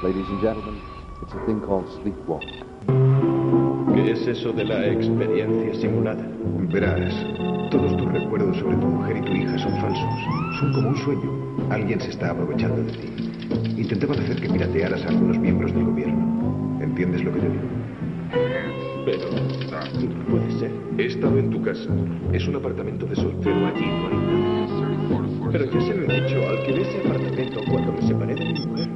Ladies and gentlemen, it's a thing called sleepwalk. ¿Qué es eso de la experiencia simulada? Verás, todos tus recuerdos sobre tu mujer y tu hija son falsos. Son como un sueño. Alguien se está aprovechando de ti. Intentaban hacer que piratearas a algunos miembros del gobierno. ¿Entiendes lo que te digo? Pero no puede ser. He estado en tu casa. Es un apartamento de soltero allí, no hay nada. Pero ya se lo he dicho, alquilé ese apartamento cuando me separé de mi mujer.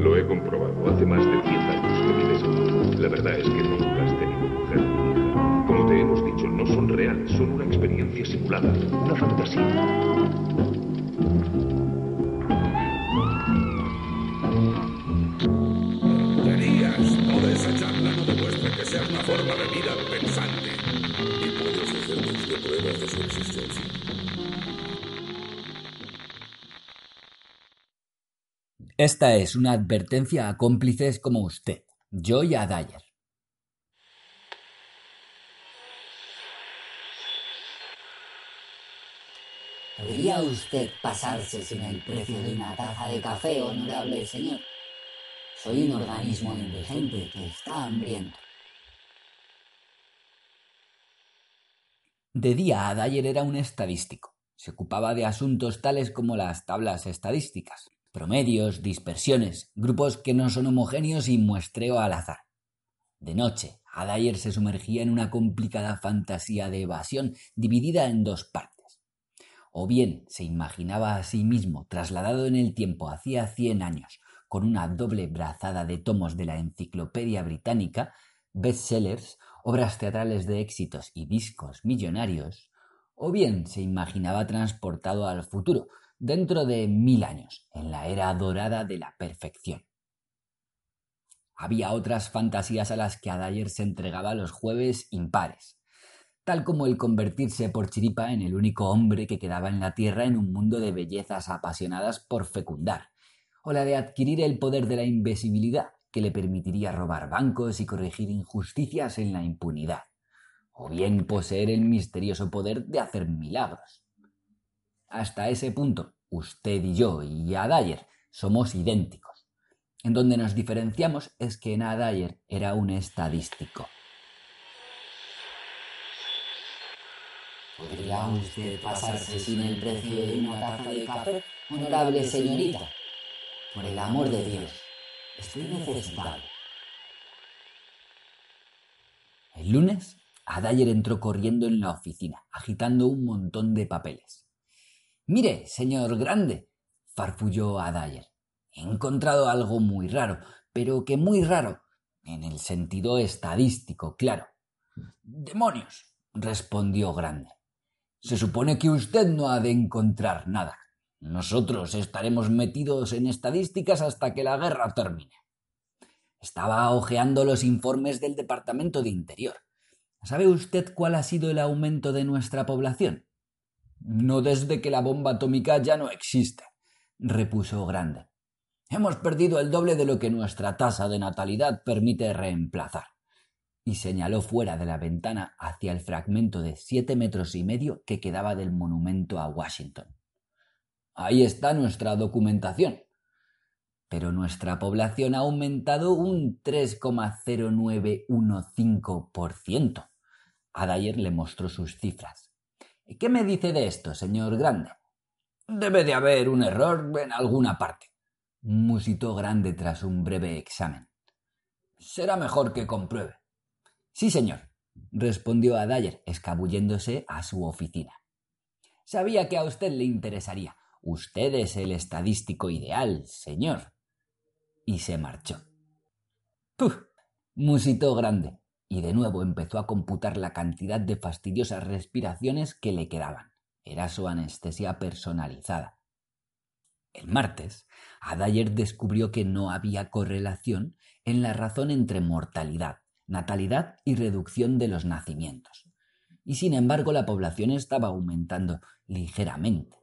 Lo he comprobado. Hace más de 10 años que vives aquí. La verdad es que nunca has tenido mujer ni hija. Como te hemos dicho, no son reales. Son una experiencia simulada. Una fantasía. Esta es una advertencia a cómplices como usted, yo y a Dyer. ¿Podría usted pasarse sin el precio de una taza de café, honorable señor? Soy un organismo indigente que está hambriento. De día, Adair era un estadístico. Se ocupaba de asuntos tales como las tablas estadísticas, promedios, dispersiones, grupos que no son homogéneos y muestreo al azar. De noche, Adair se sumergía en una complicada fantasía de evasión dividida en dos partes. O bien se imaginaba a sí mismo trasladado en el tiempo hacía cien años, con una doble brazada de tomos de la Enciclopedia Británica, bestsellers, obras teatrales de éxitos y discos millonarios, o bien se imaginaba transportado al futuro, dentro de mil años, en la era dorada de la perfección. Había otras fantasías a las que Adair se entregaba los jueves impares, tal como el convertirse por chiripa en el único hombre que quedaba en la Tierra en un mundo de bellezas apasionadas por fecundar, o la de adquirir el poder de la invisibilidad, que le permitiría robar bancos y corregir injusticias en la impunidad, o bien poseer el misterioso poder de hacer milagros. Hasta ese punto, usted y yo y Adair somos idénticos. En donde nos diferenciamos es que Adair era un estadístico. ¿Podría usted pasarse sin el precio de una taza de café, honorable señorita? Por el amor de Dios, estoy necesitado. El lunes, Adair entró corriendo en la oficina, agitando un montón de papeles. Mire, señor Grande, farfulló Adair. He encontrado algo muy raro, pero que muy raro, en el sentido estadístico, claro. Demonios, respondió Grande. Se supone que usted no ha de encontrar nada. Nosotros estaremos metidos en estadísticas hasta que la guerra termine. Estaba hojeando los informes del Departamento de Interior. ¿Sabe usted cuál ha sido el aumento de nuestra población? No desde que la bomba atómica ya no existe, repuso Grande. Hemos perdido el doble de lo que nuestra tasa de natalidad permite reemplazar y señaló fuera de la ventana hacia el fragmento de siete metros y medio que quedaba del monumento a Washington. Ahí está nuestra documentación. Pero nuestra población ha aumentado un 3,0915%. Adair le mostró sus cifras. ¿Qué me dice de esto, señor Grande? Debe de haber un error en alguna parte, musitó Grande tras un breve examen. Será mejor que compruebe. Sí, señor, respondió Adair, escabulléndose a su oficina. Sabía que a usted le interesaría. Usted es el estadístico ideal, señor. Y se marchó. ¡Puf! musitó Grande, y de nuevo empezó a computar la cantidad de fastidiosas respiraciones que le quedaban. Era su anestesia personalizada. El martes, Adair descubrió que no había correlación en la razón entre mortalidad, natalidad y reducción de los nacimientos. Y sin embargo la población estaba aumentando ligeramente.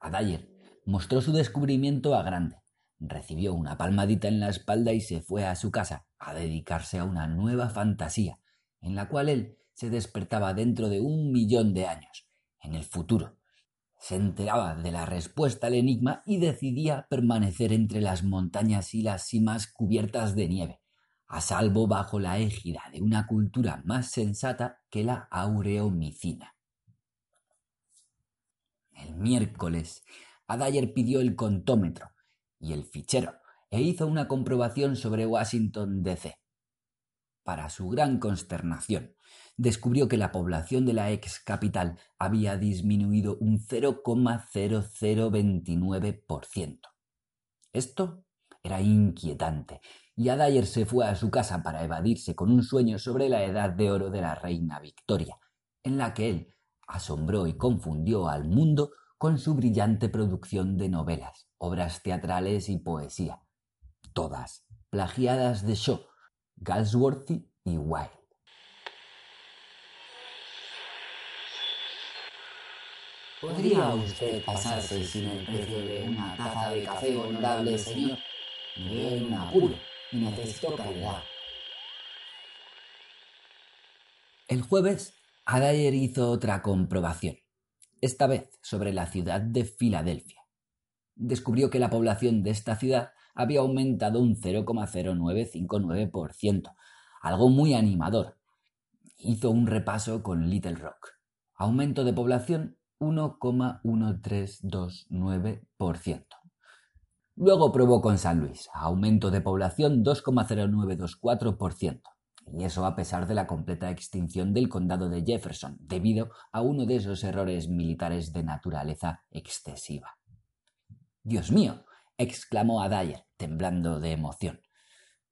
Adair mostró su descubrimiento a Grande, recibió una palmadita en la espalda y se fue a su casa a dedicarse a una nueva fantasía, en la cual él se despertaba dentro de un millón de años, en el futuro, se enteraba de la respuesta al enigma y decidía permanecer entre las montañas y las cimas cubiertas de nieve, a salvo bajo la égida de una cultura más sensata que la aureomicina. El miércoles, Adayer pidió el contómetro y el fichero e hizo una comprobación sobre Washington DC. Para su gran consternación, descubrió que la población de la ex capital había disminuido un 0,0029%. Esto era inquietante, y Adair se fue a su casa para evadirse con un sueño sobre la edad de oro de la reina Victoria, en la que él asombró y confundió al mundo con su brillante producción de novelas, obras teatrales y poesía, todas plagiadas de Shaw, Galsworthy y Wilde. ¿Podría usted pasarse sin el precio de una taza de café, honorable señor? Me veo en un apuro y necesito calidad. El jueves, Adair hizo otra comprobación, esta vez sobre la ciudad de Filadelfia. Descubrió que la población de esta ciudad había aumentado un 0,0959%, algo muy animador. Hizo un repaso con Little Rock. Aumento de población 1,1329%. Luego probó con San Luis, aumento de población 2,0924%, y eso a pesar de la completa extinción del condado de Jefferson, debido a uno de esos errores militares de naturaleza excesiva. Dios mío, exclamó Adair, temblando de emoción.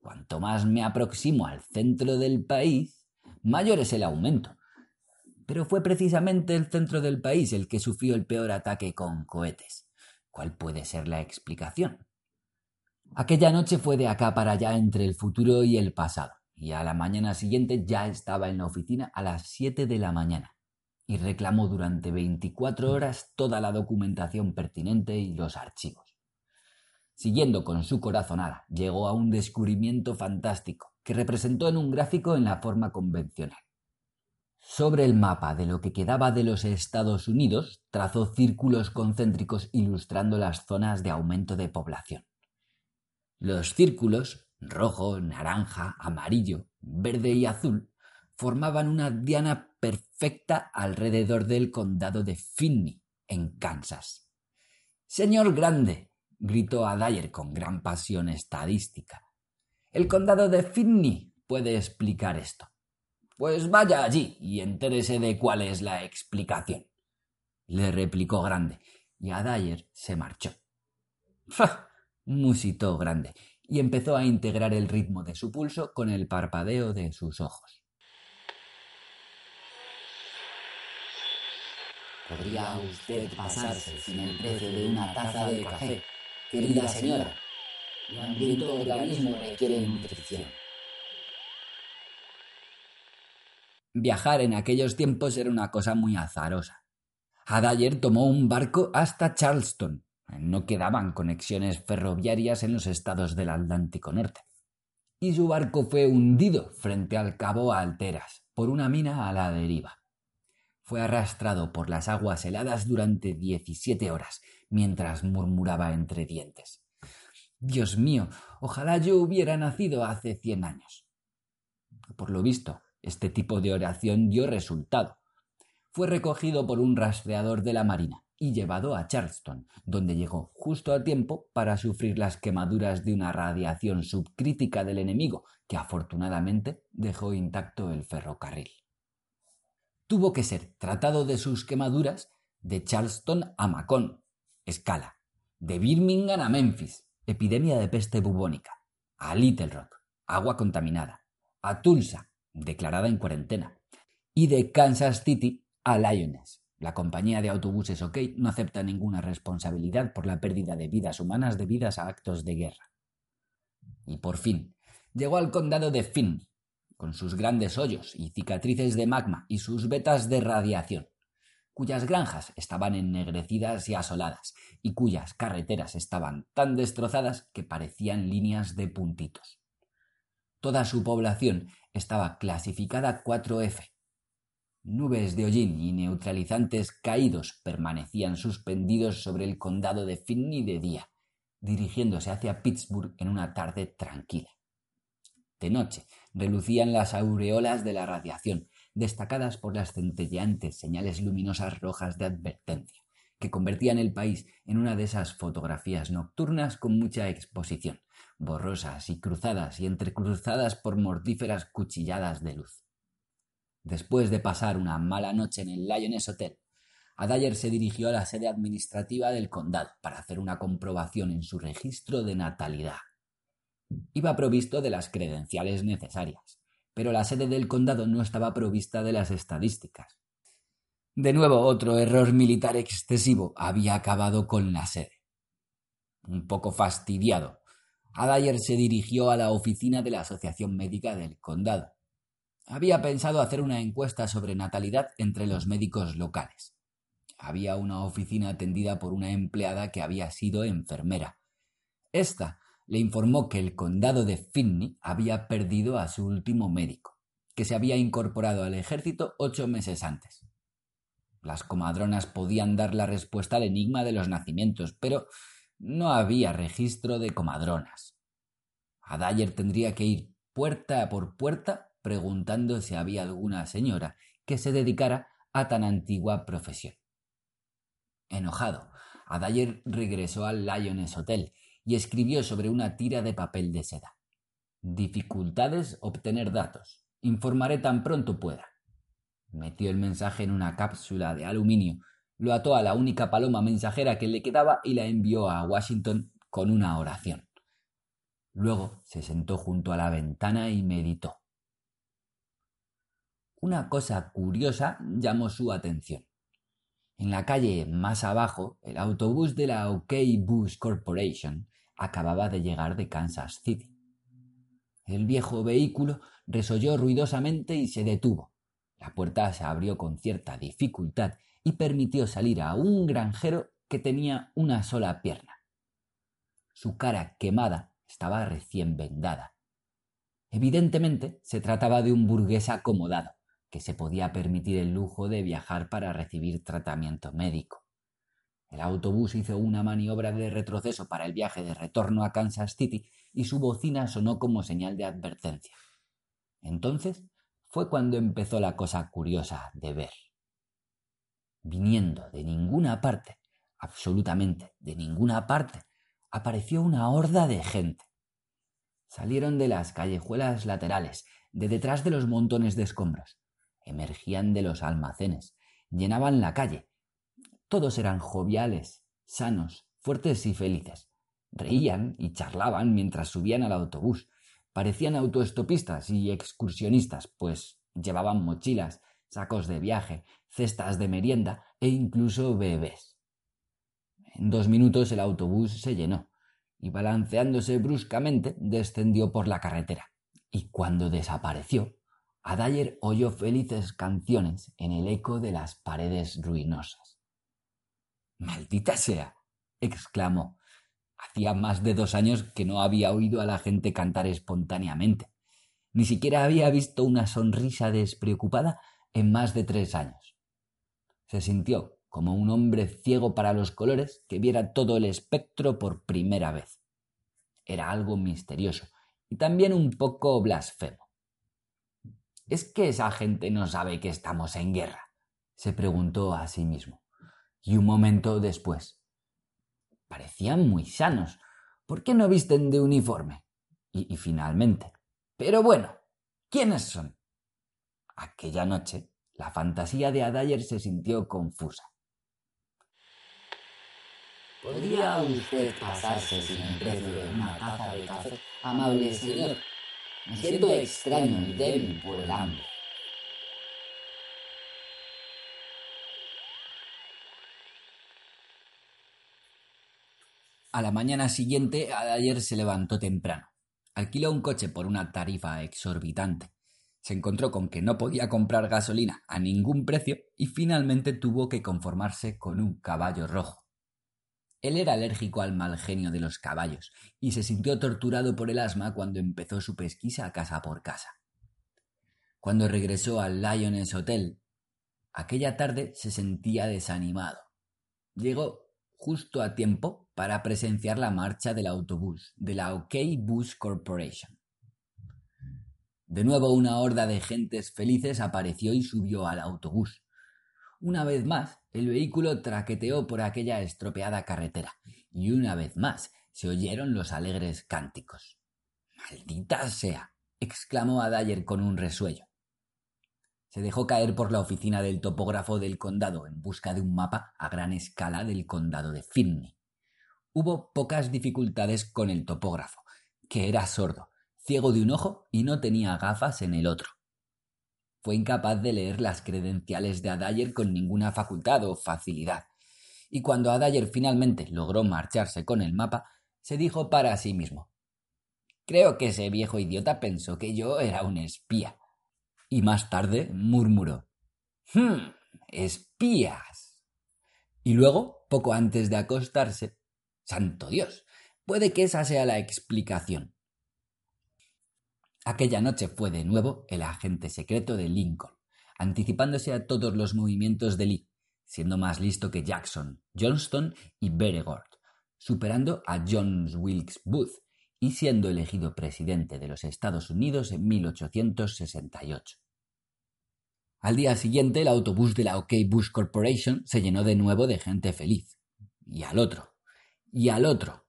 Cuanto más me aproximo al centro del país, mayor es el aumento pero fue precisamente el centro del país el que sufrió el peor ataque con cohetes. ¿Cuál puede ser la explicación? Aquella noche fue de acá para allá entre el futuro y el pasado, y a la mañana siguiente ya estaba en la oficina a las siete de la mañana, y reclamó durante veinticuatro horas toda la documentación pertinente y los archivos. Siguiendo con su corazonada, llegó a un descubrimiento fantástico, que representó en un gráfico en la forma convencional. Sobre el mapa de lo que quedaba de los Estados Unidos, trazó círculos concéntricos ilustrando las zonas de aumento de población. Los círculos, rojo, naranja, amarillo, verde y azul, formaban una diana perfecta alrededor del condado de Finney, en Kansas. Señor Grande, gritó Adair con gran pasión estadística. El condado de Finney puede explicar esto. Pues vaya allí y entérese de cuál es la explicación. Le replicó Grande, y Adair se marchó. ¡Ja! musitó Grande, y empezó a integrar el ritmo de su pulso con el parpadeo de sus ojos. ¿Podría usted pasarse sin el precio de una taza de café, querida señora? Mi hambriento organismo requiere nutrición. Viajar en aquellos tiempos era una cosa muy azarosa. Adair tomó un barco hasta Charleston. No quedaban conexiones ferroviarias en los estados del Atlántico Norte. Y su barco fue hundido frente al cabo Alteras por una mina a la deriva. Fue arrastrado por las aguas heladas durante diecisiete horas, mientras murmuraba entre dientes. Dios mío, ojalá yo hubiera nacido hace cien años. Por lo visto, este tipo de oración dio resultado. Fue recogido por un rastreador de la Marina y llevado a Charleston, donde llegó justo a tiempo para sufrir las quemaduras de una radiación subcrítica del enemigo, que afortunadamente dejó intacto el ferrocarril. Tuvo que ser tratado de sus quemaduras de Charleston a Macon, escala, de Birmingham a Memphis, epidemia de peste bubónica, a Little Rock, agua contaminada, a Tulsa, declarada en cuarentena, y de Kansas City a Lyoness. La compañía de autobuses OK no acepta ninguna responsabilidad por la pérdida de vidas humanas debidas a actos de guerra. Y por fin, llegó al condado de Finn, con sus grandes hoyos y cicatrices de magma y sus vetas de radiación, cuyas granjas estaban ennegrecidas y asoladas, y cuyas carreteras estaban tan destrozadas que parecían líneas de puntitos. Toda su población estaba clasificada 4F. Nubes de hollín y neutralizantes caídos permanecían suspendidos sobre el condado de Finney de día, dirigiéndose hacia Pittsburgh en una tarde tranquila. De noche relucían las aureolas de la radiación, destacadas por las centelleantes señales luminosas rojas de advertencia, que convertían el país en una de esas fotografías nocturnas con mucha exposición, borrosas y cruzadas y entrecruzadas por mortíferas cuchilladas de luz. Después de pasar una mala noche en el Lyon's Hotel, Adayer se dirigió a la sede administrativa del condado para hacer una comprobación en su registro de natalidad. Iba provisto de las credenciales necesarias, pero la sede del condado no estaba provista de las estadísticas. De nuevo otro error militar excesivo había acabado con la sede. Un poco fastidiado, Adayer se dirigió a la oficina de la Asociación Médica del Condado. Había pensado hacer una encuesta sobre natalidad entre los médicos locales. Había una oficina atendida por una empleada que había sido enfermera. Esta le informó que el condado de Finney había perdido a su último médico, que se había incorporado al ejército ocho meses antes. Las comadronas podían dar la respuesta al enigma de los nacimientos, pero no había registro de comadronas. Adayer tendría que ir puerta por puerta preguntando si había alguna señora que se dedicara a tan antigua profesión. Enojado, Adayer regresó al Lyon's Hotel y escribió sobre una tira de papel de seda. Dificultades obtener datos. Informaré tan pronto pueda. Metió el mensaje en una cápsula de aluminio, lo ató a la única paloma mensajera que le quedaba y la envió a Washington con una oración. Luego se sentó junto a la ventana y meditó. Una cosa curiosa llamó su atención. En la calle más abajo, el autobús de la OK Bus Corporation acababa de llegar de Kansas City. El viejo vehículo resolló ruidosamente y se detuvo. La puerta se abrió con cierta dificultad y permitió salir a un granjero que tenía una sola pierna. Su cara quemada estaba recién vendada. Evidentemente se trataba de un burgués acomodado, que se podía permitir el lujo de viajar para recibir tratamiento médico. El autobús hizo una maniobra de retroceso para el viaje de retorno a Kansas City y su bocina sonó como señal de advertencia. Entonces fue cuando empezó la cosa curiosa de ver. Viniendo de ninguna parte, absolutamente de ninguna parte, apareció una horda de gente. Salieron de las callejuelas laterales, de detrás de los montones de escombros, emergían de los almacenes, llenaban la calle, todos eran joviales, sanos, fuertes y felices. Reían y charlaban mientras subían al autobús. Parecían autoestopistas y excursionistas, pues llevaban mochilas, sacos de viaje, cestas de merienda e incluso bebés. En dos minutos el autobús se llenó y balanceándose bruscamente descendió por la carretera. Y cuando desapareció, Adayer oyó felices canciones en el eco de las paredes ruinosas. Maldita sea. exclamó. Hacía más de dos años que no había oído a la gente cantar espontáneamente. Ni siquiera había visto una sonrisa despreocupada en más de tres años. Se sintió como un hombre ciego para los colores que viera todo el espectro por primera vez. Era algo misterioso y también un poco blasfemo. ¿Es que esa gente no sabe que estamos en guerra? se preguntó a sí mismo y un momento después. Parecían muy sanos. ¿Por qué no visten de uniforme? Y, finalmente. Pero bueno, ¿quiénes son? Aquella noche, la fantasía de Adayer se sintió confusa. ¿Podría usted pasarse sin el precio de una taza de café, amable señor? Me siento extraño y débil por el hambre. A la mañana siguiente, Adayer se levantó temprano. Alquiló un coche por una tarifa exorbitante. Se encontró con que no podía comprar gasolina a ningún precio y finalmente tuvo que conformarse con un caballo rojo. Él era alérgico al mal genio de los caballos y se sintió torturado por el asma cuando empezó su pesquisa casa por casa. Cuando regresó al Lyon's Hotel, Aquella tarde se sentía desanimado. Llegó justo a tiempo para presenciar la marcha del autobús de la OK Bus Corporation. De nuevo una horda de gentes felices apareció y subió al autobús. Una vez más, el vehículo traqueteó por aquella estropeada carretera, y una vez más se oyeron los alegres cánticos. Maldita sea. exclamó Adayer con un resuello. Se dejó caer por la oficina del topógrafo del condado en busca de un mapa a gran escala del condado de Finney. Hubo pocas dificultades con el topógrafo, que era sordo, ciego de un ojo y no tenía gafas en el otro. Fue incapaz de leer las credenciales de Adayer con ninguna facultad o facilidad, y cuando Adayer finalmente logró marcharse con el mapa, se dijo para sí mismo Creo que ese viejo idiota pensó que yo era un espía. Y más tarde murmuró ¡Hm! ¡Espías! Y luego, poco antes de acostarse, ¡Santo Dios! Puede que esa sea la explicación. Aquella noche fue de nuevo el agente secreto de Lincoln, anticipándose a todos los movimientos de Lee, siendo más listo que Jackson, Johnston y Beregord, superando a John Wilkes Booth y siendo elegido presidente de los Estados Unidos en 1868. Al día siguiente el autobús de la OK Bush Corporation se llenó de nuevo de gente feliz. Y al otro. Y al otro.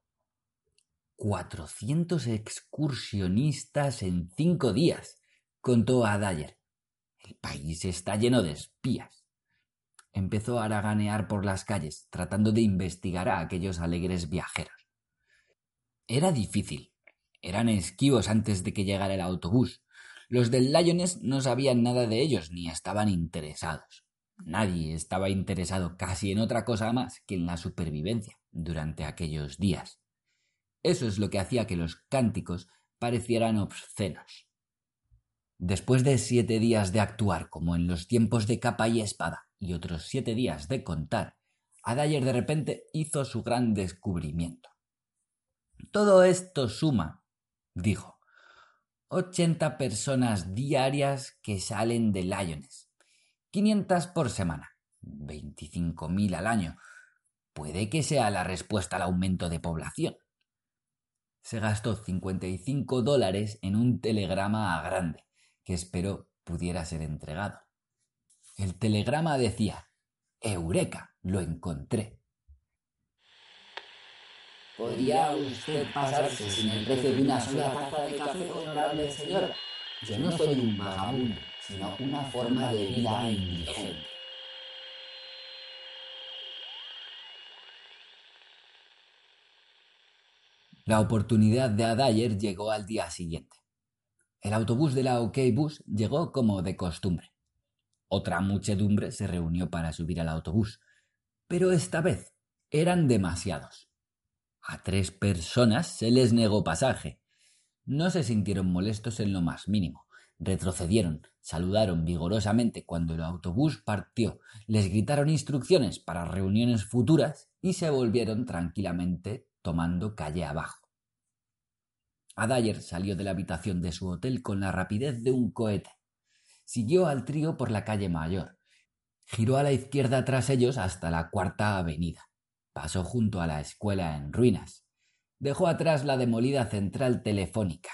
Cuatrocientos excursionistas en cinco días, contó a Dyer. El país está lleno de espías. Empezó a haraganear por las calles, tratando de investigar a aquellos alegres viajeros. Era difícil. Eran esquivos antes de que llegara el autobús. Los del Lioness no sabían nada de ellos ni estaban interesados. Nadie estaba interesado casi en otra cosa más que en la supervivencia durante aquellos días. Eso es lo que hacía que los cánticos parecieran obscenos. Después de siete días de actuar como en los tiempos de capa y espada y otros siete días de contar, Adayer de repente hizo su gran descubrimiento. Todo esto suma, dijo, ochenta personas diarias que salen de Lyones, 500 por semana, 25.000 al año. Puede que sea la respuesta al aumento de población. Se gastó 55 dólares en un telegrama a grande, que esperó pudiera ser entregado. El telegrama decía, Eureka, lo encontré. ¿Podría usted pasarse sin el precio de una sola taza de café, honorable señora? Yo no soy un vagabundo sino una forma de vida indigente. La oportunidad de Adayer llegó al día siguiente. El autobús de la OK Bus llegó como de costumbre. Otra muchedumbre se reunió para subir al autobús, pero esta vez eran demasiados. A tres personas se les negó pasaje. No se sintieron molestos en lo más mínimo. Retrocedieron, saludaron vigorosamente cuando el autobús partió, les gritaron instrucciones para reuniones futuras y se volvieron tranquilamente tomando calle abajo. Adayer salió de la habitación de su hotel con la rapidez de un cohete. Siguió al trío por la calle mayor. Giró a la izquierda tras ellos hasta la cuarta avenida. Pasó junto a la escuela en ruinas. Dejó atrás la demolida central telefónica.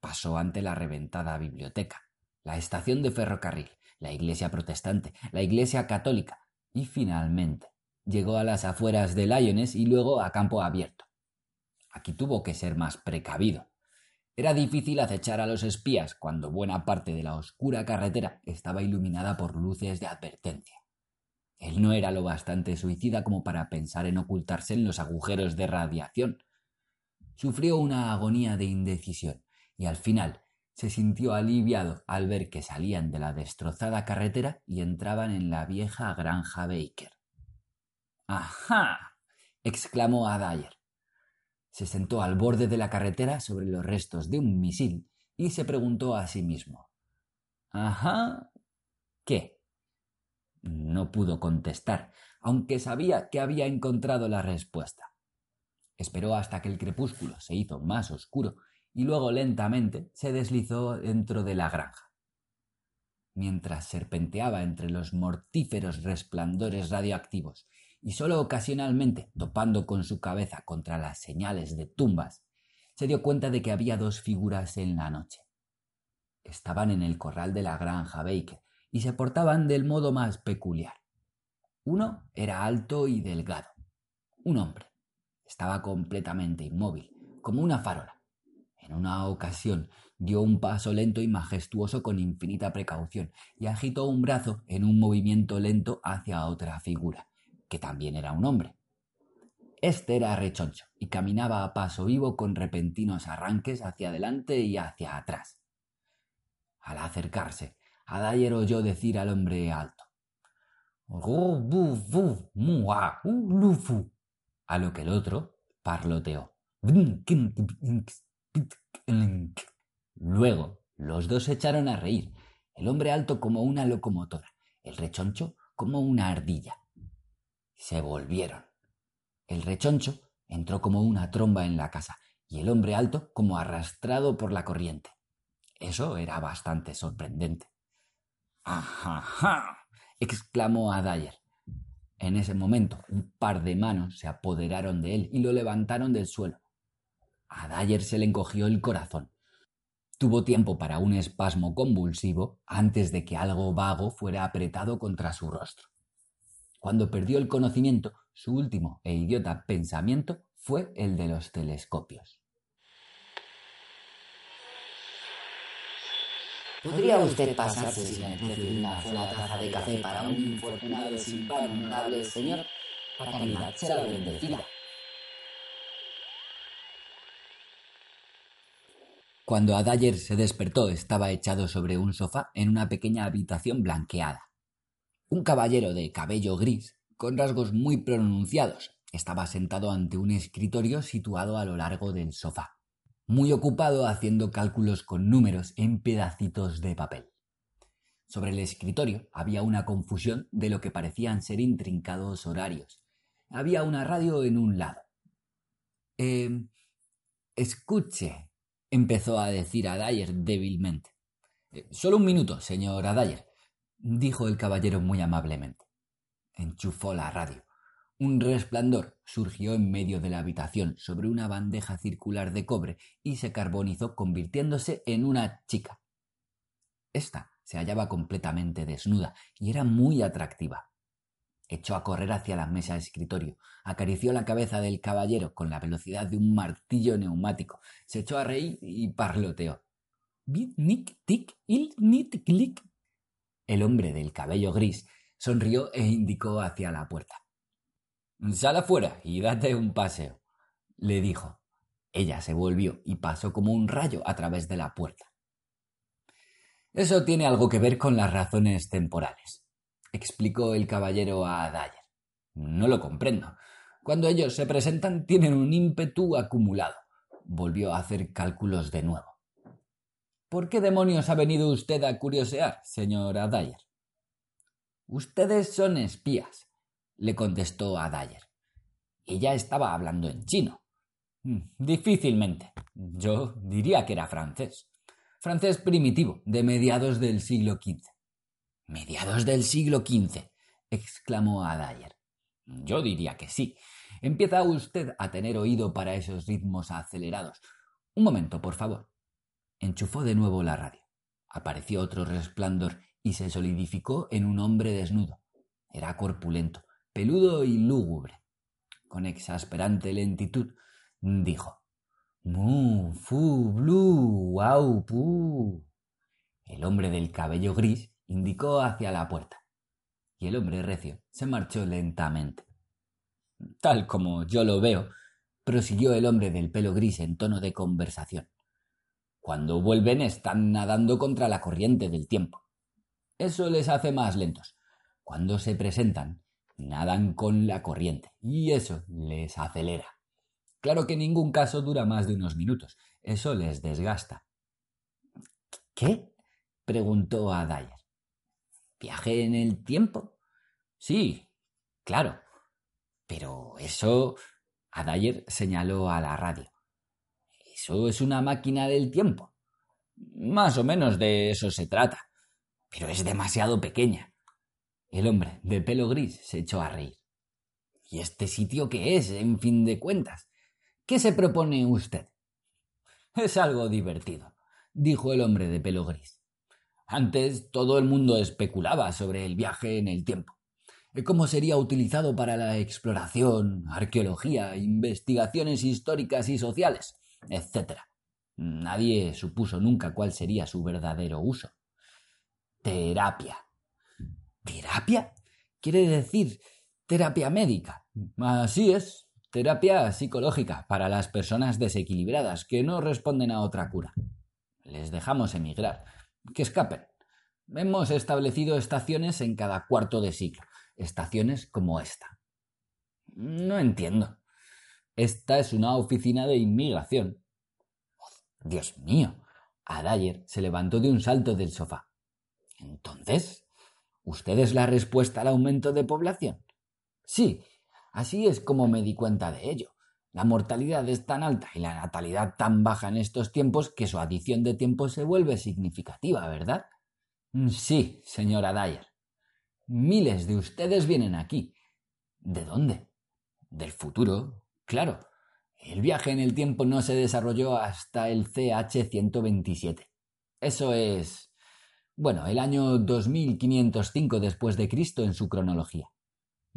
Pasó ante la reventada biblioteca, la estación de ferrocarril, la iglesia protestante, la iglesia católica y finalmente llegó a las afueras de Lyons y luego a campo abierto. Aquí tuvo que ser más precavido. Era difícil acechar a los espías cuando buena parte de la oscura carretera estaba iluminada por luces de advertencia. Él no era lo bastante suicida como para pensar en ocultarse en los agujeros de radiación. Sufrió una agonía de indecisión y al final se sintió aliviado al ver que salían de la destrozada carretera y entraban en la vieja granja Baker. ¡Ajá! exclamó Adair. Se sentó al borde de la carretera sobre los restos de un misil y se preguntó a sí mismo ¿Ajá? ¿Qué? No pudo contestar, aunque sabía que había encontrado la respuesta. Esperó hasta que el crepúsculo se hizo más oscuro y luego lentamente se deslizó dentro de la granja. mientras serpenteaba entre los mortíferos resplandores radioactivos y sólo ocasionalmente topando con su cabeza contra las señales de tumbas, se dio cuenta de que había dos figuras en la noche. Estaban en el corral de la granja Baker y se portaban del modo más peculiar. Uno era alto y delgado, un hombre. Estaba completamente inmóvil, como una farola. En una ocasión dio un paso lento y majestuoso con infinita precaución y agitó un brazo en un movimiento lento hacia otra figura, que también era un hombre. Este era rechoncho y caminaba a paso vivo con repentinos arranques hacia adelante y hacia atrás. Al acercarse, Adair oyó decir al hombre alto: a lo que el otro parloteó. Luego, los dos se echaron a reír, el hombre alto como una locomotora, el rechoncho como una ardilla. Se volvieron. El rechoncho entró como una tromba en la casa y el hombre alto como arrastrado por la corriente. Eso era bastante sorprendente. ¡Ajá! exclamó Adair. En ese momento, un par de manos se apoderaron de él y lo levantaron del suelo. A Dyer se le encogió el corazón. Tuvo tiempo para un espasmo convulsivo antes de que algo vago fuera apretado contra su rostro. Cuando perdió el conocimiento, su último e idiota pensamiento fue el de los telescopios. ¿Podría usted pasarse sin el una taza de café para un infortunado sin pan honorable señor? La caridad será bendecida. Cuando Adayer se despertó estaba echado sobre un sofá en una pequeña habitación blanqueada. Un caballero de cabello gris, con rasgos muy pronunciados, estaba sentado ante un escritorio situado a lo largo del sofá, muy ocupado haciendo cálculos con números en pedacitos de papel. Sobre el escritorio había una confusión de lo que parecían ser intrincados horarios. Había una radio en un lado. Eh, escuche, empezó a decir a Dyer débilmente. Eh, solo un minuto, señor Adayer, dijo el caballero muy amablemente. Enchufó la radio. Un resplandor surgió en medio de la habitación sobre una bandeja circular de cobre y se carbonizó convirtiéndose en una chica. Esta se hallaba completamente desnuda y era muy atractiva echó a correr hacia la mesa de escritorio, acarició la cabeza del caballero con la velocidad de un martillo neumático, se echó a reír y parloteó. Nick, tic, il, nit, clic. El hombre del cabello gris sonrió e indicó hacia la puerta. Sal afuera y date un paseo, le dijo. Ella se volvió y pasó como un rayo a través de la puerta. Eso tiene algo que ver con las razones temporales explicó el caballero a Dyer. No lo comprendo. Cuando ellos se presentan tienen un ímpetu acumulado. Volvió a hacer cálculos de nuevo. ¿Por qué demonios ha venido usted a curiosear, señora Dyer? Ustedes son espías, le contestó a Dyer. Ella estaba hablando en chino. Mm, difícilmente. Yo diría que era francés. Francés primitivo, de mediados del siglo XV. Mediados del siglo XV, exclamó Adair. Yo diría que sí. Empieza usted a tener oído para esos ritmos acelerados. Un momento, por favor. Enchufó de nuevo la radio. Apareció otro resplandor y se solidificó en un hombre desnudo. Era corpulento, peludo y lúgubre. Con exasperante lentitud dijo Mu, fu, blu, au, pu. El hombre del cabello gris indicó hacia la puerta, y el hombre recio se marchó lentamente. Tal como yo lo veo, prosiguió el hombre del pelo gris en tono de conversación. Cuando vuelven están nadando contra la corriente del tiempo. Eso les hace más lentos. Cuando se presentan, nadan con la corriente, y eso les acelera. Claro que ningún caso dura más de unos minutos. Eso les desgasta. ¿Qué? preguntó a. ¿Viaje en el tiempo? Sí, claro. Pero eso... Adayer señaló a la radio. Eso es una máquina del tiempo. Más o menos de eso se trata. pero es demasiado pequeña. El hombre de pelo gris se echó a reír. ¿Y este sitio qué es, en fin de cuentas? ¿Qué se propone usted? Es algo divertido, dijo el hombre de pelo gris. Antes todo el mundo especulaba sobre el viaje en el tiempo, cómo sería utilizado para la exploración, arqueología, investigaciones históricas y sociales, etc. Nadie supuso nunca cuál sería su verdadero uso. Terapia. ¿Terapia? Quiere decir terapia médica. Así es, terapia psicológica para las personas desequilibradas que no responden a otra cura. Les dejamos emigrar, que escapen. Hemos establecido estaciones en cada cuarto de siglo, estaciones como esta. No entiendo. Esta es una oficina de inmigración. Dios mío. Adayer se levantó de un salto del sofá. Entonces, ¿usted es la respuesta al aumento de población? Sí, así es como me di cuenta de ello. La mortalidad es tan alta y la natalidad tan baja en estos tiempos que su adición de tiempo se vuelve significativa, ¿verdad? Sí, señora Dyer. Miles de ustedes vienen aquí. ¿De dónde? Del futuro, claro. El viaje en el tiempo no se desarrolló hasta el CH-127. Eso es. Bueno, el año 2505 después de Cristo en su cronología.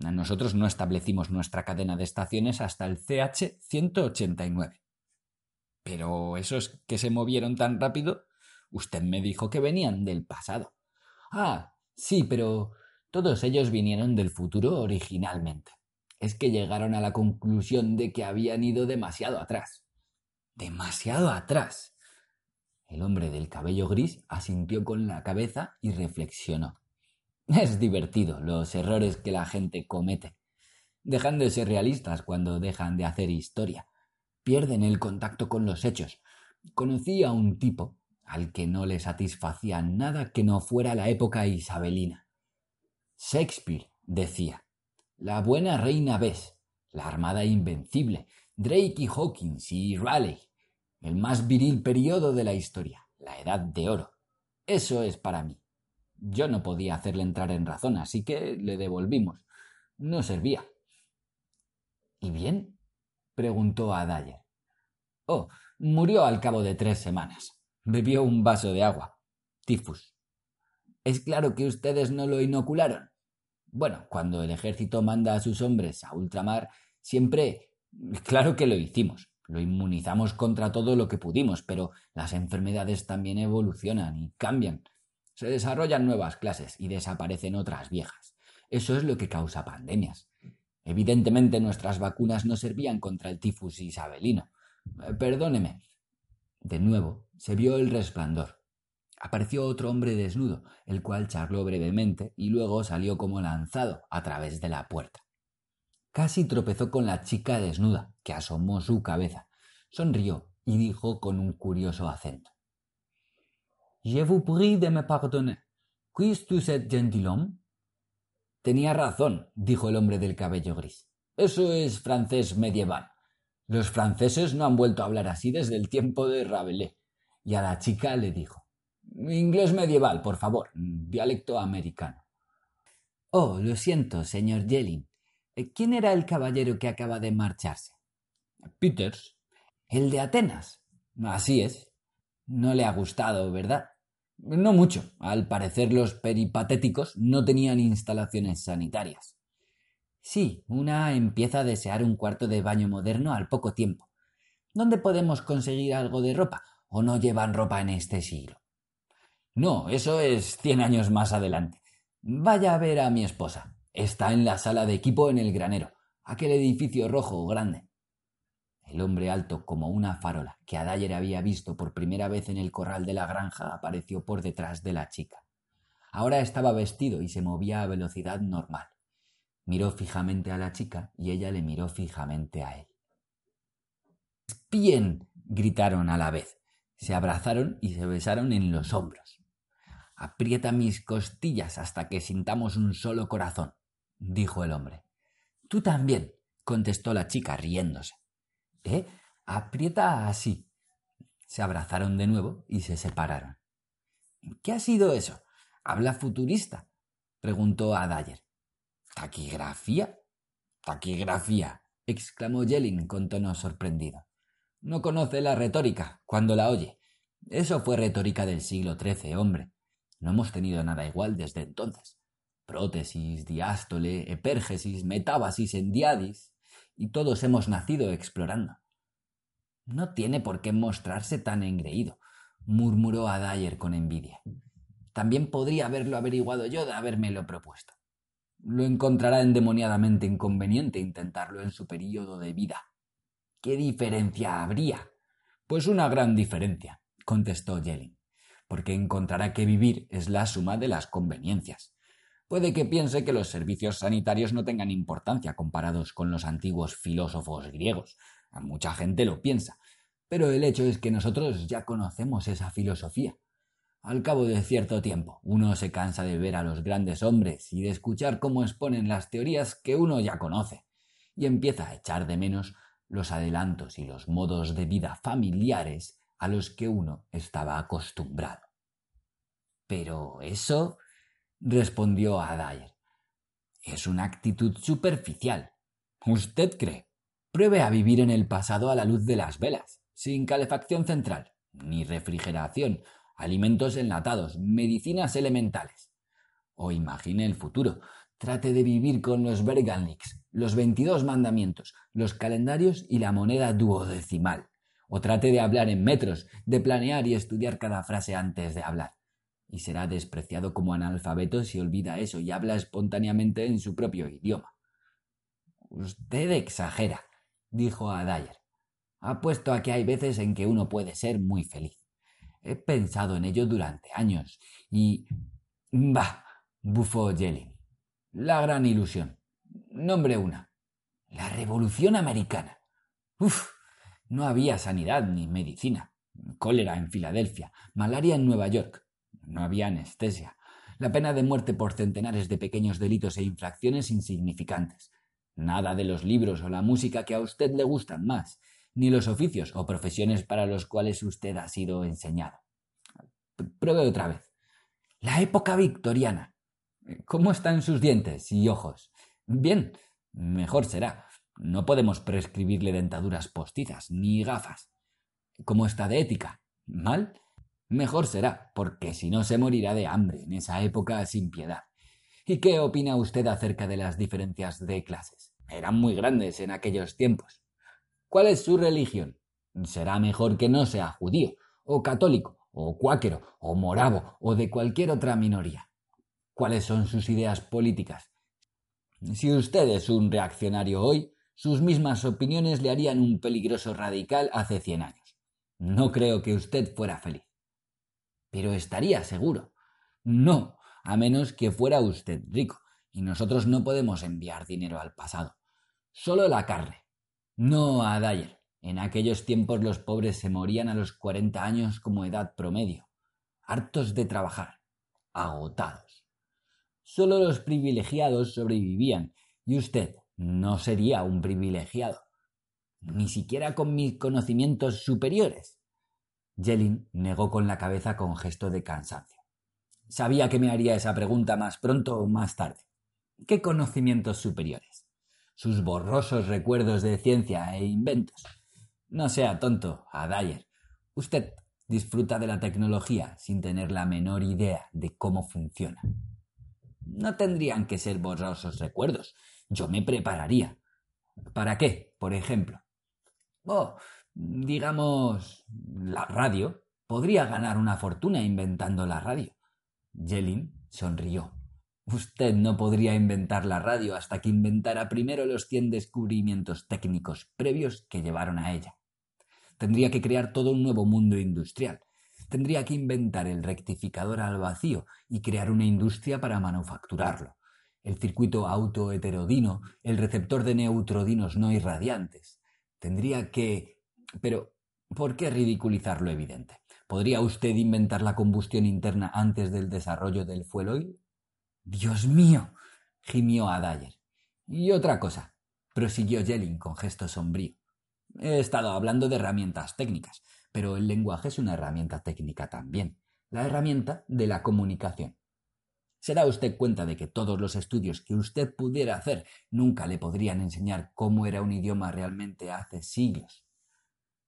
Nosotros no establecimos nuestra cadena de estaciones hasta el CH-189. Pero esos que se movieron tan rápido, usted me dijo que venían del pasado. Ah, sí, pero todos ellos vinieron del futuro originalmente es que llegaron a la conclusión de que habían ido demasiado atrás. Demasiado atrás. El hombre del cabello gris asintió con la cabeza y reflexionó. Es divertido los errores que la gente comete. Dejan de ser realistas cuando dejan de hacer historia. Pierden el contacto con los hechos. Conocí a un tipo al que no le satisfacía nada que no fuera la época isabelina. Shakespeare decía la buena reina Bess, la armada invencible, Drake y Hawkins y Raleigh, el más viril periodo de la historia, la edad de oro. Eso es para mí. Yo no podía hacerle entrar en razón, así que le devolvimos. No servía. ¿Y bien? preguntó a Dyer. Oh, murió al cabo de tres semanas. Bebió un vaso de agua. Tifus. Es claro que ustedes no lo inocularon. Bueno, cuando el ejército manda a sus hombres a ultramar, siempre... Claro que lo hicimos. Lo inmunizamos contra todo lo que pudimos, pero las enfermedades también evolucionan y cambian. Se desarrollan nuevas clases y desaparecen otras viejas. Eso es lo que causa pandemias. Evidentemente nuestras vacunas no servían contra el tifus isabelino. Eh, perdóneme. De nuevo se vio el resplandor apareció otro hombre desnudo, el cual charló brevemente y luego salió como lanzado a través de la puerta. Casi tropezó con la chica desnuda, que asomó su cabeza, sonrió y dijo con un curioso acento. Je vous prie de me pardonner. Cet gentilhomme? Tenía razón, dijo el hombre del cabello gris. Eso es francés medieval. Los franceses no han vuelto a hablar así desde el tiempo de Rabelais. Y a la chica le dijo Inglés medieval, por favor. Dialecto americano. Oh, lo siento, señor Jelling. ¿Quién era el caballero que acaba de marcharse? Peters. ¿El de Atenas? Así es. No le ha gustado, ¿verdad? No mucho. Al parecer los peripatéticos no tenían instalaciones sanitarias. Sí, una empieza a desear un cuarto de baño moderno al poco tiempo. ¿Dónde podemos conseguir algo de ropa? ¿O no llevan ropa en este siglo? No, eso es cien años más adelante. Vaya a ver a mi esposa. Está en la sala de equipo en el granero, aquel edificio rojo grande. El hombre alto como una farola que Adayer había visto por primera vez en el corral de la granja apareció por detrás de la chica. Ahora estaba vestido y se movía a velocidad normal. Miró fijamente a la chica y ella le miró fijamente a él. Bien. gritaron a la vez. Se abrazaron y se besaron en los hombros. Aprieta mis costillas hasta que sintamos un solo corazón, dijo el hombre. Tú también, contestó la chica riéndose. ¿Eh? Aprieta así. Se abrazaron de nuevo y se separaron. ¿Qué ha sido eso? ¿Habla futurista? preguntó a Dyer. ¿Taquigrafía? Taquigrafía, exclamó Yelin con tono sorprendido. No conoce la retórica cuando la oye. Eso fue retórica del siglo XIII, hombre. No hemos tenido nada igual desde entonces. Prótesis, diástole, epérgesis, metábasis, endiadis, y todos hemos nacido explorando. No tiene por qué mostrarse tan engreído, murmuró a Dyer con envidia. También podría haberlo averiguado yo de habérmelo propuesto. Lo encontrará endemoniadamente inconveniente intentarlo en su período de vida. ¿Qué diferencia habría? Pues una gran diferencia, contestó Yelling, porque encontrará que vivir es la suma de las conveniencias. Puede que piense que los servicios sanitarios no tengan importancia comparados con los antiguos filósofos griegos. Mucha gente lo piensa, pero el hecho es que nosotros ya conocemos esa filosofía. Al cabo de cierto tiempo, uno se cansa de ver a los grandes hombres y de escuchar cómo exponen las teorías que uno ya conoce, y empieza a echar de menos los adelantos y los modos de vida familiares a los que uno estaba acostumbrado. Pero eso, respondió a Dyer, es una actitud superficial. ¿Usted cree? Pruebe a vivir en el pasado a la luz de las velas, sin calefacción central, ni refrigeración, alimentos enlatados, medicinas elementales. O imagine el futuro. Trate de vivir con los Berganliks, los veintidós mandamientos, los calendarios y la moneda duodecimal. O trate de hablar en metros, de planear y estudiar cada frase antes de hablar. Y será despreciado como analfabeto si olvida eso y habla espontáneamente en su propio idioma. Usted exagera, dijo a Dyer. Apuesto a que hay veces en que uno puede ser muy feliz. He pensado en ello durante años y... Bah, bufó Jelly. La gran ilusión. Nombre una. La Revolución Americana. Uf, no había sanidad ni medicina. Cólera en Filadelfia, malaria en Nueva York. No había anestesia. La pena de muerte por centenares de pequeños delitos e infracciones insignificantes. Nada de los libros o la música que a usted le gustan más, ni los oficios o profesiones para los cuales usted ha sido enseñado. Pruebe otra vez. La época victoriana. ¿Cómo están sus dientes y ojos? Bien, mejor será. No podemos prescribirle dentaduras postizas ni gafas. ¿Cómo está de ética? ¿Mal? Mejor será, porque si no se morirá de hambre en esa época sin piedad. ¿Y qué opina usted acerca de las diferencias de clases? Eran muy grandes en aquellos tiempos. ¿Cuál es su religión? Será mejor que no sea judío, o católico, o cuáquero, o moravo, o de cualquier otra minoría. ¿Cuáles son sus ideas políticas? Si usted es un reaccionario hoy, sus mismas opiniones le harían un peligroso radical hace cien años. No creo que usted fuera feliz. Pero estaría seguro. No, a menos que fuera usted rico, y nosotros no podemos enviar dinero al pasado. Solo la carne, no a Dyer. En aquellos tiempos los pobres se morían a los cuarenta años como edad promedio, hartos de trabajar, agotados. Solo los privilegiados sobrevivían, y usted no sería un privilegiado, ni siquiera con mis conocimientos superiores. Jelin negó con la cabeza con gesto de cansancio. Sabía que me haría esa pregunta más pronto o más tarde. ¿Qué conocimientos superiores? sus borrosos recuerdos de ciencia e inventos. No sea tonto, a Dyer. Usted disfruta de la tecnología sin tener la menor idea de cómo funciona. No tendrían que ser borrosos recuerdos. Yo me prepararía. ¿Para qué, por ejemplo? Oh, digamos, la radio. Podría ganar una fortuna inventando la radio. Jelin sonrió. Usted no podría inventar la radio hasta que inventara primero los cien descubrimientos técnicos previos que llevaron a ella. Tendría que crear todo un nuevo mundo industrial. Tendría que inventar el rectificador al vacío y crear una industria para manufacturarlo. El circuito autoheterodino, el receptor de neutrodinos no irradiantes. Tendría que... Pero, ¿por qué ridiculizar lo evidente? ¿Podría usted inventar la combustión interna antes del desarrollo del fuel oil? Dios mío. gimió a. Y otra cosa, prosiguió Jelling con gesto sombrío. He estado hablando de herramientas técnicas, pero el lenguaje es una herramienta técnica también, la herramienta de la comunicación. se da usted cuenta de que todos los estudios que usted pudiera hacer nunca le podrían enseñar cómo era un idioma realmente hace siglos.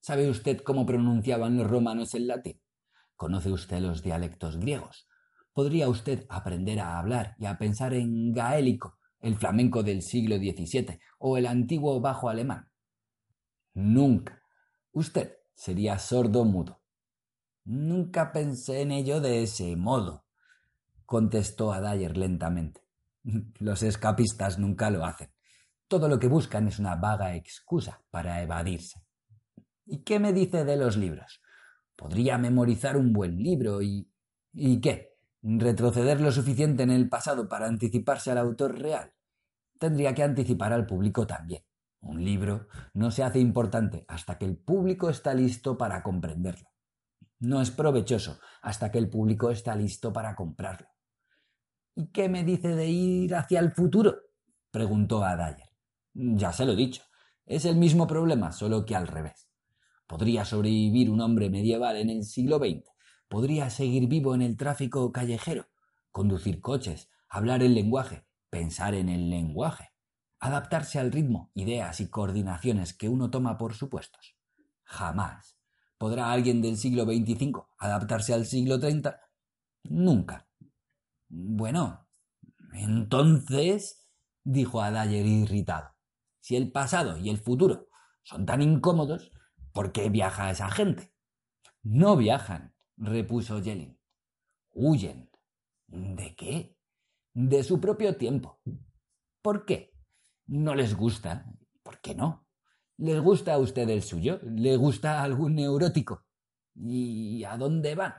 ¿Sabe usted cómo pronunciaban los romanos el latín? ¿Conoce usted los dialectos griegos? ¿Podría usted aprender a hablar y a pensar en gaélico, el flamenco del siglo XVII o el antiguo bajo alemán? Nunca. Usted sería sordo mudo. Nunca pensé en ello de ese modo, contestó a lentamente. Los escapistas nunca lo hacen. Todo lo que buscan es una vaga excusa para evadirse. ¿Y qué me dice de los libros? Podría memorizar un buen libro y. ¿Y qué? ¿Retroceder lo suficiente en el pasado para anticiparse al autor real? Tendría que anticipar al público también. Un libro no se hace importante hasta que el público está listo para comprenderlo. No es provechoso hasta que el público está listo para comprarlo. ¿Y qué me dice de ir hacia el futuro? preguntó a Dyer. Ya se lo he dicho. Es el mismo problema, solo que al revés. ¿Podría sobrevivir un hombre medieval en el siglo XX? ¿Podría seguir vivo en el tráfico callejero? ¿Conducir coches? ¿Hablar el lenguaje? ¿Pensar en el lenguaje? ¿Adaptarse al ritmo, ideas y coordinaciones que uno toma por supuestos? Jamás. ¿Podrá alguien del siglo XXV adaptarse al siglo XXX? Nunca. Bueno, entonces, dijo Adayer irritado, si el pasado y el futuro son tan incómodos, ¿por qué viaja esa gente? No viajan, repuso Jelin. Huyen. ¿De qué? De su propio tiempo. ¿Por qué? No les gusta. ¿Por qué no? ¿Les gusta a usted el suyo? ¿Le gusta algún neurótico? ¿Y a dónde van?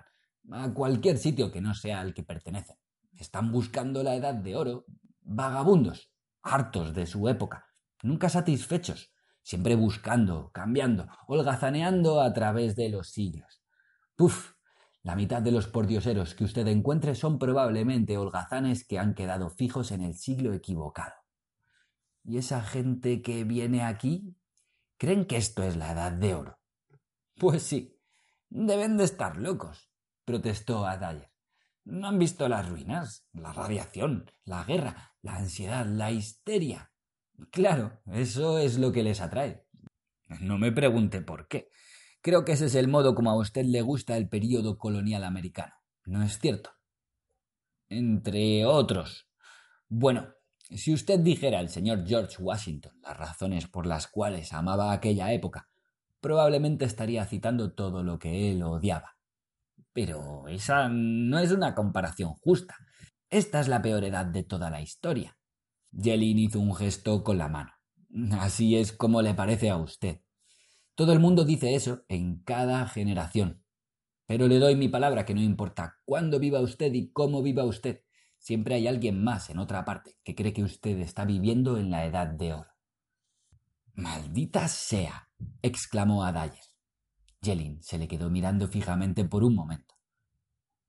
A cualquier sitio que no sea al que pertenecen. Están buscando la edad de oro, vagabundos, hartos de su época, nunca satisfechos, siempre buscando, cambiando, holgazaneando a través de los siglos. Puf, la mitad de los pordioseros que usted encuentre son probablemente holgazanes que han quedado fijos en el siglo equivocado. ¿Y esa gente que viene aquí? ¿Creen que esto es la edad de oro? Pues sí, deben de estar locos, protestó Adayer. No han visto las ruinas, la radiación, la guerra, la ansiedad, la histeria. Claro, eso es lo que les atrae. No me pregunte por qué. Creo que ese es el modo como a usted le gusta el período colonial americano. ¿No es cierto? Entre otros. Bueno, si usted dijera al señor George Washington las razones por las cuales amaba aquella época, probablemente estaría citando todo lo que él odiaba. Pero esa no es una comparación justa. Esta es la peor edad de toda la historia. Jelin hizo un gesto con la mano. Así es como le parece a usted. Todo el mundo dice eso en cada generación. Pero le doy mi palabra que no importa cuándo viva usted y cómo viva usted, siempre hay alguien más en otra parte que cree que usted está viviendo en la edad de oro. Maldita sea. exclamó Adayer. Jelin se le quedó mirando fijamente por un momento.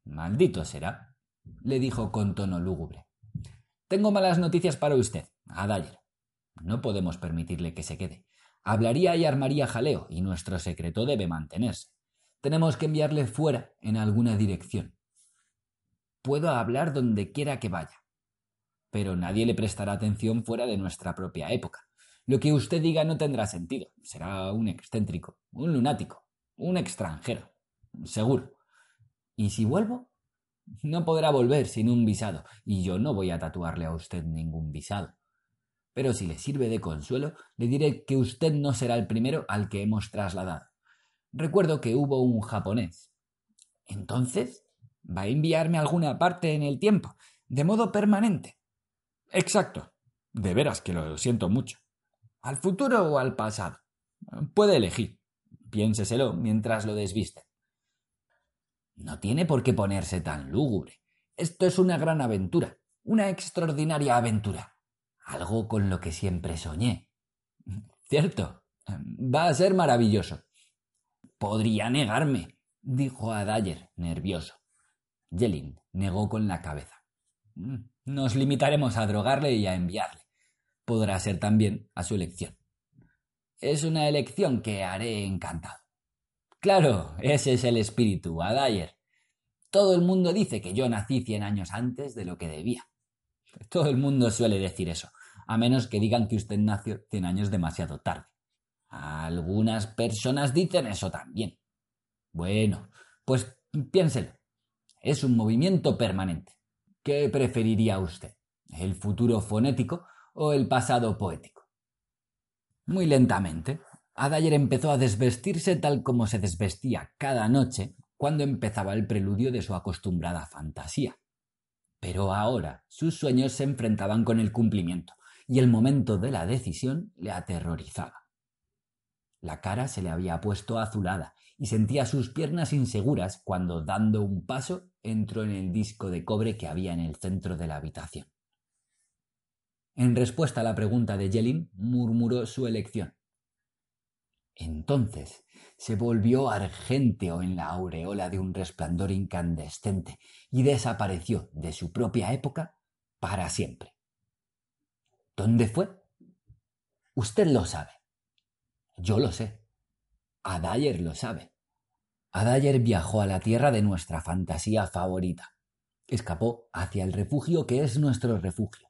Maldito será, le dijo con tono lúgubre. Tengo malas noticias para usted, Adayer. No podemos permitirle que se quede. Hablaría y armaría jaleo, y nuestro secreto debe mantenerse. Tenemos que enviarle fuera en alguna dirección. Puedo hablar donde quiera que vaya. Pero nadie le prestará atención fuera de nuestra propia época. Lo que usted diga no tendrá sentido. Será un excéntrico, un lunático, un extranjero, seguro. ¿Y si vuelvo? No podrá volver sin un visado, y yo no voy a tatuarle a usted ningún visado. Pero si le sirve de consuelo, le diré que usted no será el primero al que hemos trasladado. Recuerdo que hubo un japonés. Entonces, ¿va a enviarme a alguna parte en el tiempo, de modo permanente? Exacto. De veras que lo siento mucho. ¿Al futuro o al pasado? Puede elegir. Piénseselo mientras lo desviste. No tiene por qué ponerse tan lúgubre. Esto es una gran aventura, una extraordinaria aventura. Algo con lo que siempre soñé. Cierto. Va a ser maravilloso. Podría negarme, dijo a Dyer, nervioso. Jelin negó con la cabeza. Nos limitaremos a drogarle y a enviarle. Podrá ser también a su elección. Es una elección que haré encantado. Claro, ese es el espíritu, Adayer. todo el mundo dice que yo nací 100 años antes de lo que debía. Todo el mundo suele decir eso, a menos que digan que usted nació 100 años demasiado tarde. Algunas personas dicen eso también. Bueno, pues piénselo. Es un movimiento permanente. ¿Qué preferiría usted? ¿El futuro fonético o el pasado poético? Muy lentamente, Adayer empezó a desvestirse tal como se desvestía cada noche cuando empezaba el preludio de su acostumbrada fantasía. Pero ahora sus sueños se enfrentaban con el cumplimiento y el momento de la decisión le aterrorizaba. La cara se le había puesto azulada y sentía sus piernas inseguras cuando, dando un paso, entró en el disco de cobre que había en el centro de la habitación. En respuesta a la pregunta de Jelin, murmuró su elección. Entonces se volvió argénteo en la aureola de un resplandor incandescente y desapareció de su propia época para siempre. ¿Dónde fue? Usted lo sabe. Yo lo sé. Adayer lo sabe. Adayer viajó a la tierra de nuestra fantasía favorita. Escapó hacia el refugio que es nuestro refugio,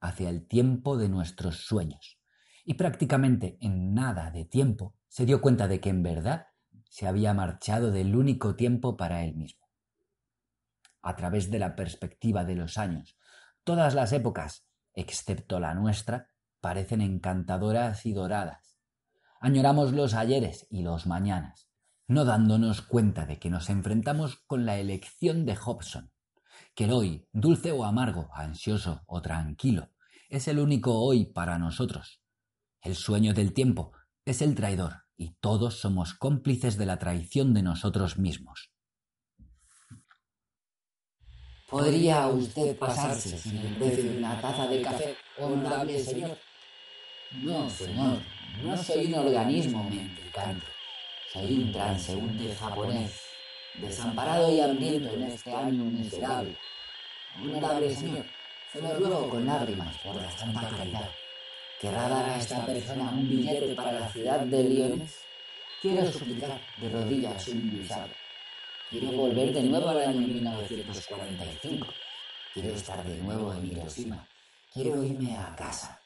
hacia el tiempo de nuestros sueños. Y prácticamente en nada de tiempo se dio cuenta de que en verdad se había marchado del único tiempo para él mismo. A través de la perspectiva de los años, todas las épocas, excepto la nuestra, parecen encantadoras y doradas Añoramos los ayeres y los mañanas, no dándonos cuenta de que nos enfrentamos con la elección de Hobson, que el hoy, dulce o amargo, ansioso o tranquilo, es el único hoy para nosotros. El sueño del tiempo es el traidor y todos somos cómplices de la traición de nosotros mismos. ¿Podría usted pasarse sin el precio de una taza de café, honorable señor? No, señor, no soy un organismo mendicante. Soy un transeúnte japonés, desamparado y hambriento en este año miserable. Honorable señor, se lo ruego con lágrimas por la santa caridad. ¿Querrá dar a esta persona un billete para la ciudad de Liones? Quiero suplicar de rodillas un visado. Quiero volver de nuevo al año 1945. Quiero estar de nuevo en Hiroshima. Quiero irme a casa.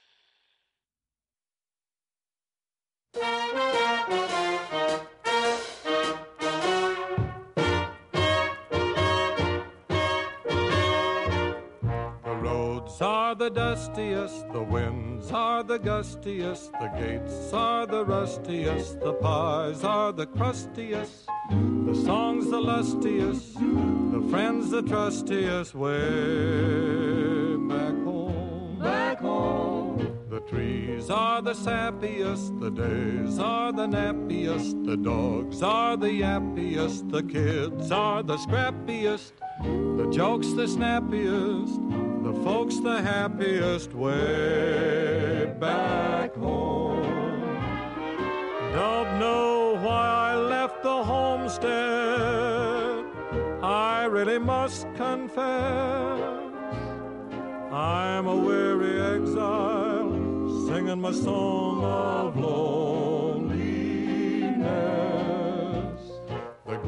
Are the dustiest, the winds are the gustiest, the gates are the rustiest, the pies are the crustiest, the songs the lustiest, the friends the trustiest, way back home. Back home. The trees are the sappiest, the days are the nappiest, the dogs are the yappiest, the kids are the scrappiest, the jokes the snappiest folks the happiest way back home. Don't know why I left the homestead. I really must confess. I'm a weary exile singing my song of loneliness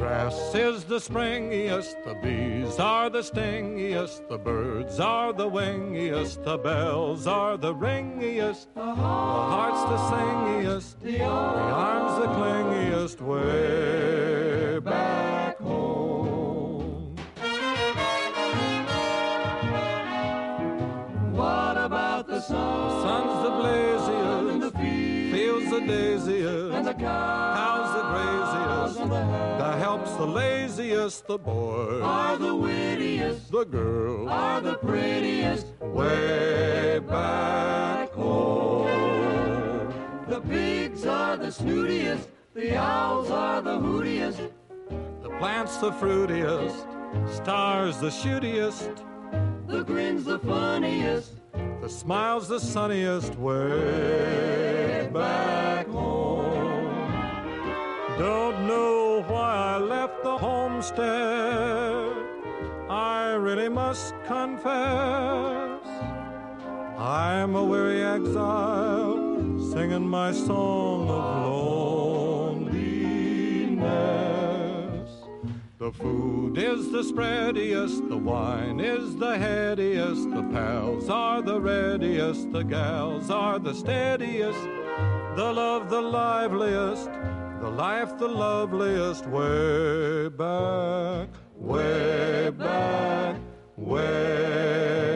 grass is the springiest, the bees are the stingiest, the birds are the wingiest, the bells are the ringiest, the heart's the singiest, the arms the clingiest, way back home. What about the sun? The sun's the blaziest, and the fields the daisiest, and the cows the the helps the laziest, the boys. Are the wittiest, the girls. Are the prettiest, way back home. The pigs are the snootiest, the owls are the hootiest, the plants the fruitiest, stars the shootiest, the grins the funniest, the smile's the sunniest. Way back home. Don't know why I left the homestead. I really must confess. I'm a weary exile singing my song of loneliness. The food is the spreadiest, the wine is the headiest, the pals are the readiest, the gals are the steadiest, the love the liveliest the life the loveliest way back, way back, way back.